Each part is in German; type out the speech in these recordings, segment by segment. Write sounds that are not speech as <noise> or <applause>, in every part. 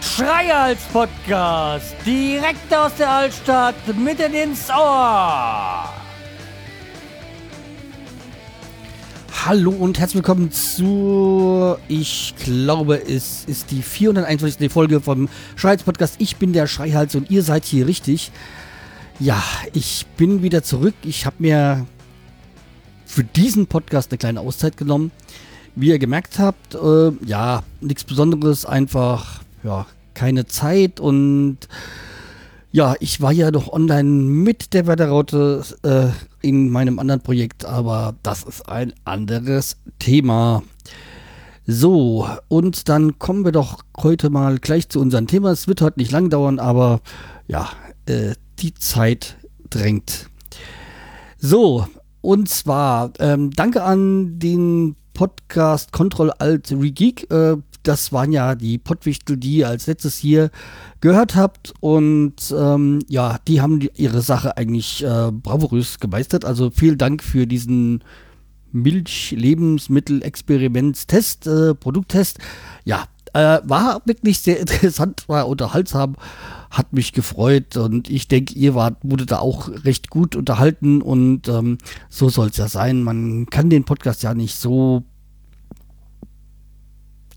Schreihals Podcast, direkt aus der Altstadt, mitten ins Ohr. Hallo und herzlich willkommen zu, ich glaube, es ist die 421. Folge vom Schreihals Podcast. Ich bin der Schreihals und ihr seid hier richtig. Ja, ich bin wieder zurück. Ich habe mir für diesen Podcast eine kleine Auszeit genommen. Wie ihr gemerkt habt, äh, ja, nichts Besonderes, einfach, ja, keine Zeit und ja, ich war ja doch online mit der Wetterraute äh, in meinem anderen Projekt, aber das ist ein anderes Thema. So, und dann kommen wir doch heute mal gleich zu unserem Thema. Es wird heute nicht lang dauern, aber ja, äh, die Zeit drängt. So, und zwar ähm, danke an den Podcast Control Alt Regeek. Äh, das waren ja die Pottwichtel, die ihr als letztes hier gehört habt. Und ähm, ja, die haben die, ihre Sache eigentlich äh, bravourös gemeistert. Also vielen Dank für diesen Milch-Lebensmittel-Experimentstest, äh, Produkttest. Ja, äh, war wirklich sehr <laughs> interessant, war unterhaltsam, hat mich gefreut und ich denke, ihr wart, wurde da auch recht gut unterhalten und ähm, so soll es ja sein. Man kann den Podcast ja nicht so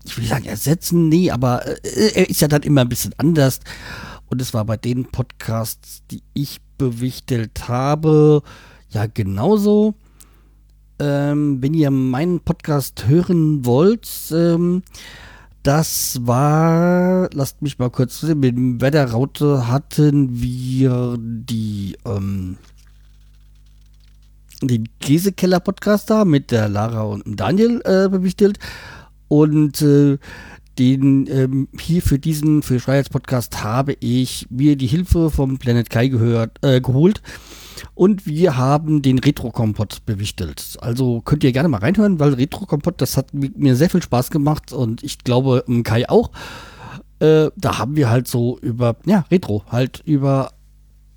ich will sagen ersetzen, nee, aber äh, er ist ja dann immer ein bisschen anders. Und es war bei den Podcasts, die ich bewichtelt habe, ja genauso. Ähm, wenn ihr meinen Podcast hören wollt, ähm, das war, lasst mich mal kurz sehen, mit dem Wetterraute hatten wir die, ähm, den Käsekeller-Podcast da mit der Lara und dem Daniel äh, bewichtelt. Und äh, den ähm, hier für diesen, für Schreihals habe ich mir die Hilfe vom Planet Kai gehört, äh, geholt. Und wir haben den Retro-Kompott bewichtelt. Also könnt ihr gerne mal reinhören, weil Retro-Kompott, das hat mir sehr viel Spaß gemacht und ich glaube Kai auch. Äh, da haben wir halt so über, ja, Retro, halt über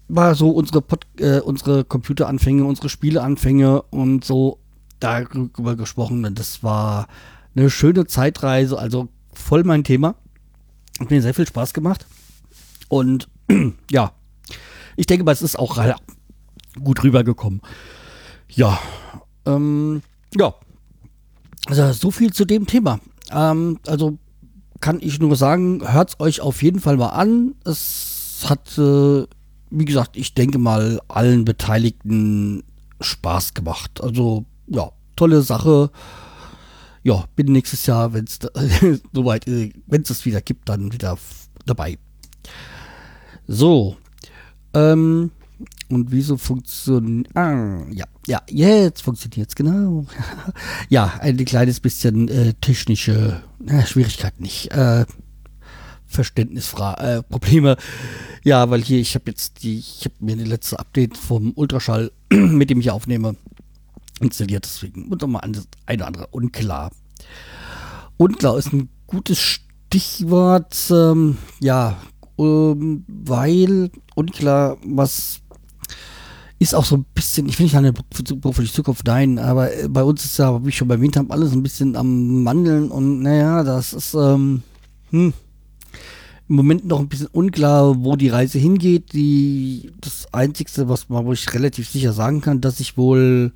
war so unsere, Pod, äh, unsere Computeranfänge, unsere Spieleanfänge und so darüber gesprochen. Das war eine schöne Zeitreise, also voll mein Thema. Hat mir sehr viel Spaß gemacht. Und <clears throat> ja, ich denke mal, es ist auch gut rübergekommen. Ja, ähm, ja. Also so viel zu dem Thema. Ähm, also kann ich nur sagen, hört es euch auf jeden Fall mal an. Es hat, äh, wie gesagt, ich denke mal, allen Beteiligten Spaß gemacht. Also ja, tolle Sache ja, bin nächstes Jahr, wenn es <laughs> soweit, wenn es es wieder gibt, dann wieder dabei. So. Ähm, und wieso funktioniert. Ah, ja, ja, jetzt funktioniert es genau. <laughs> ja, ein kleines bisschen äh, technische äh, Schwierigkeiten nicht. Äh, Verständnisfrage, äh, Probleme. Ja, weil hier, ich habe jetzt die, ich habe mir die letzte Update vom Ultraschall, <clears throat> mit dem ich aufnehme, installiert. Deswegen und nochmal ein, eine oder andere unklar. Unklar ist ein gutes Stichwort. Ähm, ja, ähm, weil unklar, was ist auch so ein bisschen, ich will nicht an der Beruf für die Zukunft, nein, aber bei uns ist ja, wie ich schon erwähnt habe, alles ein bisschen am Mandeln und naja, das ist ähm, hm, im Moment noch ein bisschen unklar, wo die Reise hingeht. Die, das Einzige, was man, wo ich relativ sicher sagen kann, dass ich wohl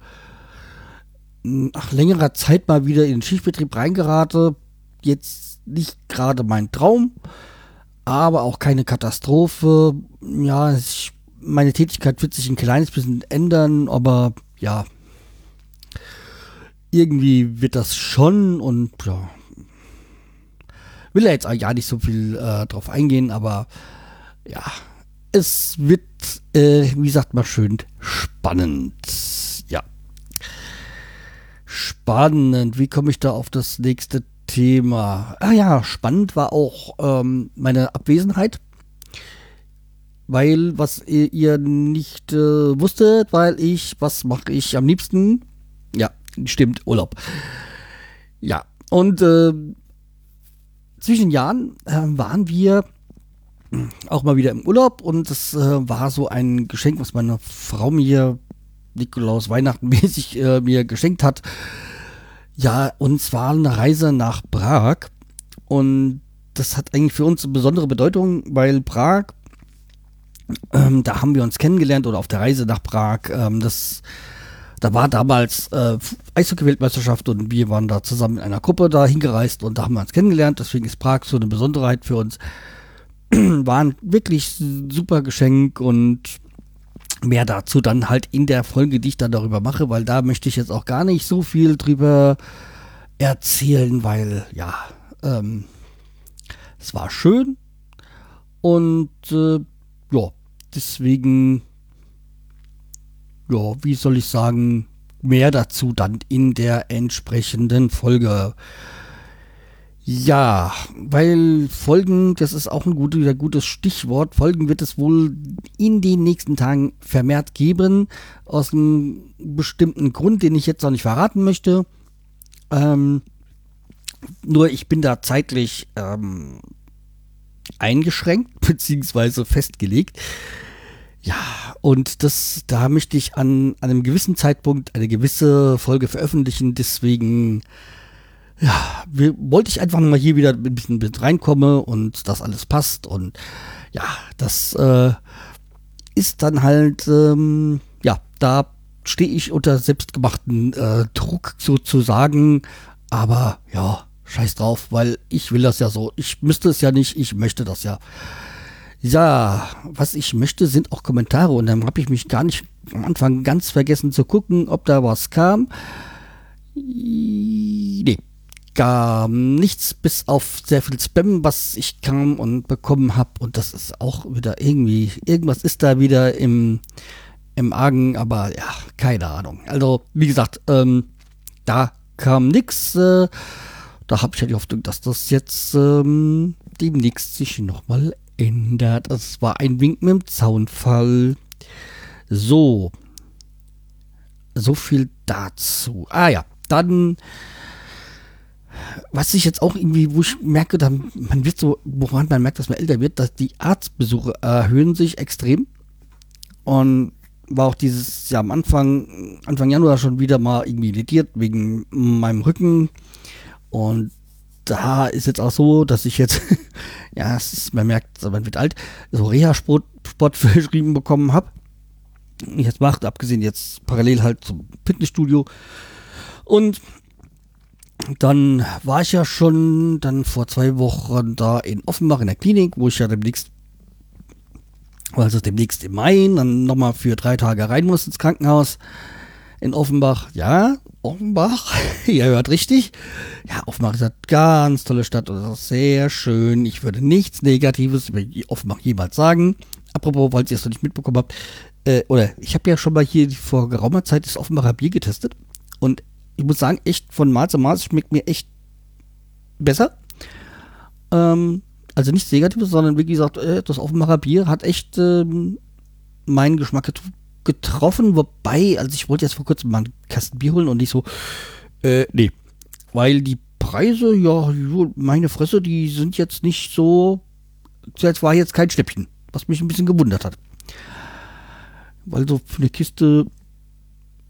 nach längerer Zeit mal wieder in den Schichtbetrieb reingerate. Jetzt nicht gerade mein Traum, aber auch keine Katastrophe. Ja, ich, meine Tätigkeit wird sich ein kleines bisschen ändern, aber ja, irgendwie wird das schon und ja, will ja jetzt ja nicht so viel äh, drauf eingehen, aber ja, es wird, äh, wie sagt man schön, spannend. Spannend. Wie komme ich da auf das nächste Thema? Ah ja, spannend war auch ähm, meine Abwesenheit. Weil, was ihr, ihr nicht äh, wusstet, weil ich, was mache ich am liebsten? Ja, stimmt, Urlaub. Ja, und äh, zwischen Jahren äh, waren wir auch mal wieder im Urlaub und das äh, war so ein Geschenk, was meine Frau mir Nikolaus Weihnachten <laughs> mäßig äh, mir geschenkt hat. Ja, und zwar eine Reise nach Prag. Und das hat eigentlich für uns eine besondere Bedeutung, weil Prag, ähm, da haben wir uns kennengelernt oder auf der Reise nach Prag, ähm, das, da war damals äh, Eishockey-Weltmeisterschaft und wir waren da zusammen in einer Gruppe da hingereist und da haben wir uns kennengelernt. Deswegen ist Prag so eine Besonderheit für uns. <clears throat> War ein wirklich super Geschenk und mehr dazu dann halt in der Folge, die ich dann darüber mache, weil da möchte ich jetzt auch gar nicht so viel drüber erzählen, weil ja, ähm, es war schön und äh, ja, deswegen, ja, wie soll ich sagen, mehr dazu dann in der entsprechenden Folge. Ja, weil Folgen, das ist auch ein gutes, gutes Stichwort. Folgen wird es wohl in den nächsten Tagen vermehrt geben. Aus einem bestimmten Grund, den ich jetzt noch nicht verraten möchte. Ähm, nur ich bin da zeitlich ähm, eingeschränkt <laughs> beziehungsweise festgelegt. Ja, und das, da möchte ich an, an einem gewissen Zeitpunkt eine gewisse Folge veröffentlichen. Deswegen ja, wir, wollte ich einfach mal hier wieder ein bisschen mit reinkomme und das alles passt. Und ja, das äh, ist dann halt, ähm, ja, da stehe ich unter selbstgemachten äh, Druck sozusagen. Aber ja, scheiß drauf, weil ich will das ja so. Ich müsste es ja nicht, ich möchte das ja. Ja, was ich möchte, sind auch Kommentare. Und dann habe ich mich gar nicht am Anfang ganz vergessen zu gucken, ob da was kam. Nee, gar nichts, bis auf sehr viel Spam, was ich kam und bekommen habe. Und das ist auch wieder irgendwie, irgendwas ist da wieder im, im Argen, aber ja, keine Ahnung. Also, wie gesagt, ähm, da kam nichts. Äh, da habe ich ja die Hoffnung, dass das jetzt ähm, demnächst sich nochmal ändert. Es war ein Wink mit dem Zaunfall. So. So viel dazu. Ah ja, dann was ich jetzt auch irgendwie, wo ich merke, dann, man wird so, woran man merkt, dass man älter wird, dass die Arztbesuche erhöhen sich extrem. Und war auch dieses Jahr am Anfang, Anfang Januar schon wieder mal irgendwie irritiert wegen meinem Rücken. Und da ist jetzt auch so, dass ich jetzt, <laughs> ja, ist, man merkt, man wird alt, so Reha-Sport Sport <laughs> verschrieben bekommen habe. Ich jetzt macht, abgesehen jetzt parallel halt zum Fitnessstudio. Und dann war ich ja schon dann vor zwei Wochen da in Offenbach in der Klinik, wo ich ja demnächst, also demnächst im Mai, dann nochmal für drei Tage rein muss ins Krankenhaus in Offenbach. Ja, Offenbach, <laughs> ihr hört richtig. Ja, Offenbach ist eine ganz tolle Stadt und ist sehr schön. Ich würde nichts Negatives über Offenbach jemals sagen. Apropos, falls ihr es noch nicht mitbekommen habt, äh, oder ich habe ja schon mal hier vor geraumer Zeit das Offenbacher Bier getestet und ich muss sagen, echt von Mal zu Mal schmeckt mir echt besser. Ähm, also nichts Negatives, sondern wie gesagt, äh, das Offenbacher Bier hat echt ähm, meinen Geschmack getroffen. Wobei, also ich wollte jetzt vor kurzem mal einen Kasten Bier holen und nicht so, äh, nee. Weil die Preise, ja, meine Fresse, die sind jetzt nicht so, das war jetzt kein Schnäppchen, was mich ein bisschen gewundert hat. Weil so für eine Kiste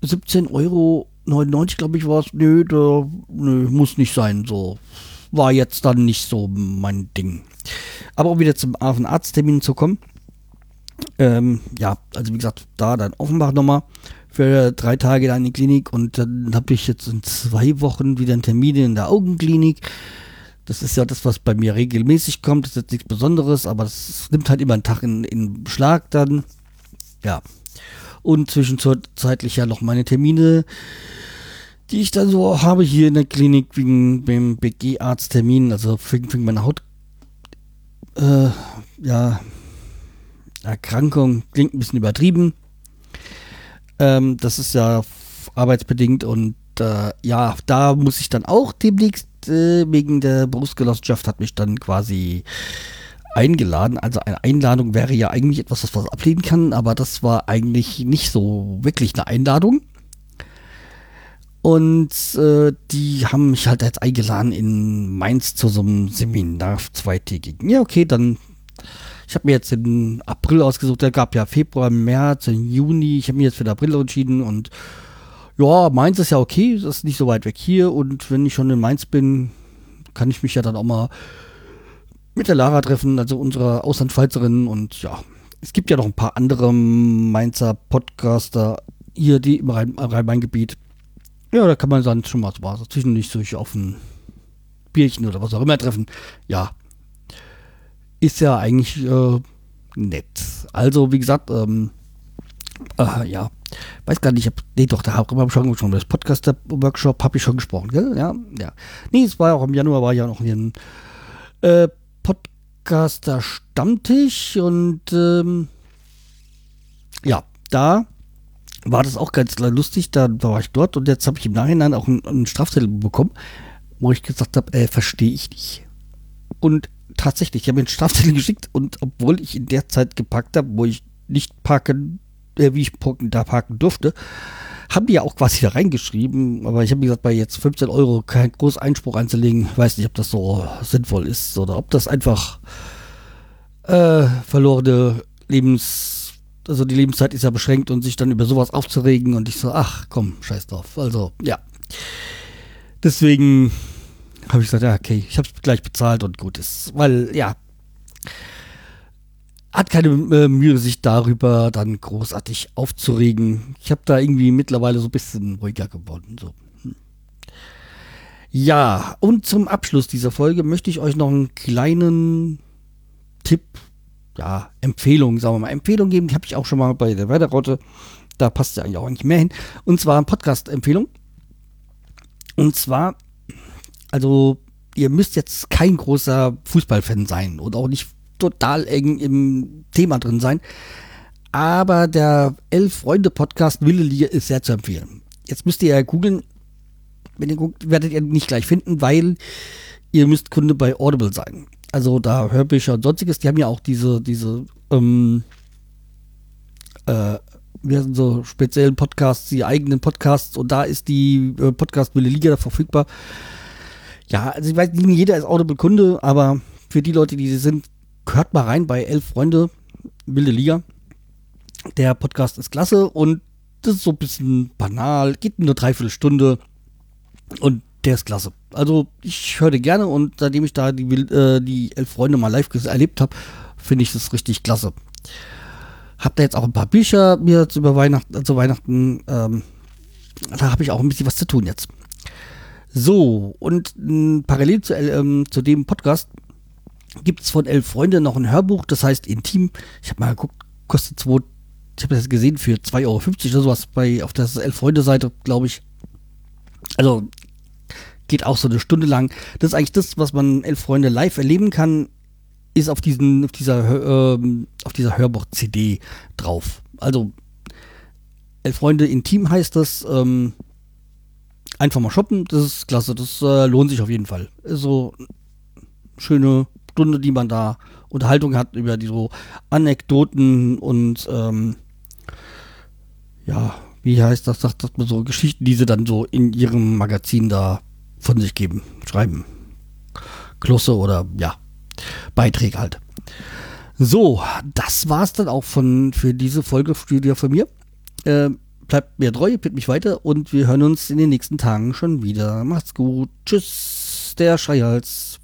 17 Euro 99, glaube ich, war es. Nö, da, nö, muss nicht sein. So. War jetzt dann nicht so mein Ding. Aber um wieder zum Arzttermin zu kommen. Ähm, ja, also wie gesagt, da dann Offenbach nochmal für drei Tage da in die Klinik und dann habe ich jetzt in zwei Wochen wieder einen Termin in der Augenklinik. Das ist ja das, was bei mir regelmäßig kommt. Das ist jetzt nichts Besonderes, aber das nimmt halt immer einen Tag in, in Beschlag dann. Ja. Und zwischenzeitlich ja noch meine Termine die ich dann so habe hier in der Klinik wegen dem BG-Arzttermin, also wegen meiner Haut, äh, ja, Erkrankung, klingt ein bisschen übertrieben. Ähm, das ist ja arbeitsbedingt und äh, ja, da muss ich dann auch demnächst äh, wegen der Berufsgenossenschaft hat mich dann quasi eingeladen. Also eine Einladung wäre ja eigentlich etwas, was man ablehnen kann, aber das war eigentlich nicht so wirklich eine Einladung. Und äh, die haben mich halt jetzt eingeladen in Mainz zu so einem Seminar zweitägigen. Ja, okay, dann Ich habe mir jetzt den April ausgesucht, der gab ja Februar, März, Juni. Ich habe mir jetzt für den April entschieden und ja, Mainz ist ja okay, das ist nicht so weit weg hier und wenn ich schon in Mainz bin, kann ich mich ja dann auch mal mit der Lara treffen, also unserer Auslandschweizerin und ja, es gibt ja noch ein paar andere Mainzer Podcaster hier, die im Rhein-Main-Gebiet. Ja, da kann man dann schon mal so zwischendurch sich auf ein Bierchen oder was auch immer treffen. Ja, ist ja eigentlich äh, nett. Also, wie gesagt, ähm, äh, ja, weiß gar nicht, ich nee, doch, da habe ich schon gesprochen. Das Podcaster-Workshop habe ich schon gesprochen, gell? Ja, ja. Nee, es war ja auch im Januar, war ja noch hier ein äh, Podcaster-Stammtisch und ähm, ja, da war das auch ganz lustig. Da war ich dort und jetzt habe ich im Nachhinein auch einen, einen Strafzettel bekommen, wo ich gesagt habe, äh, verstehe ich nicht. Und tatsächlich, ich habe mir einen Strafzettel geschickt und obwohl ich in der Zeit geparkt habe, wo ich nicht parken, äh, wie ich da parken durfte, haben die ja auch quasi da reingeschrieben, aber ich habe gesagt, bei jetzt 15 Euro keinen großen Einspruch einzulegen, weiß nicht, ob das so sinnvoll ist oder ob das einfach äh, verlorene Lebens, also die Lebenszeit ist ja beschränkt und sich dann über sowas aufzuregen und ich so, ach komm, scheiß drauf. Also, ja. Deswegen habe ich gesagt, ja, okay, ich habe es gleich bezahlt und gut ist. Weil, ja, hat keine äh, Mühe, sich darüber dann großartig aufzuregen. Ich habe da irgendwie mittlerweile so ein bisschen ruhiger geworden. So. Hm. Ja, und zum Abschluss dieser Folge möchte ich euch noch einen kleinen Tipp, ja, Empfehlung, sagen wir mal, Empfehlung geben. Die habe ich auch schon mal bei der Weiterraute. Da passt ja eigentlich auch nicht mehr hin. Und zwar Podcast-Empfehlung. Und zwar, also, ihr müsst jetzt kein großer Fußballfan sein und auch nicht total eng im Thema drin sein. Aber der Elf-Freunde-Podcast Wille Liga ist sehr zu empfehlen. Jetzt müsst ihr ja googeln. Wenn ihr guckt, werdet ihr nicht gleich finden, weil ihr müsst Kunde bei Audible sein. Also da Hörbücher und sonstiges, die haben ja auch diese, diese, ähm, äh, wir sind so speziellen Podcasts, die eigenen Podcasts und da ist die äh, Podcast Wille Liga verfügbar. Ja, also ich weiß nicht, jeder ist Audible-Kunde, aber für die Leute, die sie sind, hört mal rein bei Elf Freunde, Wilde Liga. Der Podcast ist klasse und das ist so ein bisschen banal, geht nur dreiviertel Stunde und der ist klasse. Also ich höre gerne und seitdem ich da die, äh, die Elf Freunde mal live erlebt habe, finde ich das richtig klasse. Hab da jetzt auch ein paar Bücher mir zu, über Weihnachten, zu Weihnachten, ähm, da habe ich auch ein bisschen was zu tun jetzt. So, und äh, parallel zu, ähm, zu dem Podcast gibt es von Elf Freunde noch ein Hörbuch, das heißt Intim. Ich habe mal geguckt, kostet zwei, ich habe das gesehen für 2,50 Euro oder sowas bei, auf der Elf Freunde Seite, glaube ich. Also geht auch so eine Stunde lang. Das ist eigentlich das, was man Elf Freunde live erleben kann, ist auf diesen, auf dieser, ähm, auf dieser Hörbuch-CD drauf. Also Elf Freunde Intim heißt das. Ähm, einfach mal shoppen, das ist klasse, das äh, lohnt sich auf jeden Fall. So schöne Stunde, die man da Unterhaltung hat über die so Anekdoten und ähm, ja, wie heißt das, sagt man so, Geschichten, die sie dann so in ihrem Magazin da von sich geben, schreiben. Klosse oder ja, Beiträge halt. So, das war's dann auch von für diese Folge Studio von mir. Äh, bleibt mir treu, bitte mich weiter und wir hören uns in den nächsten Tagen schon wieder. Macht's gut. Tschüss, der Schreihals.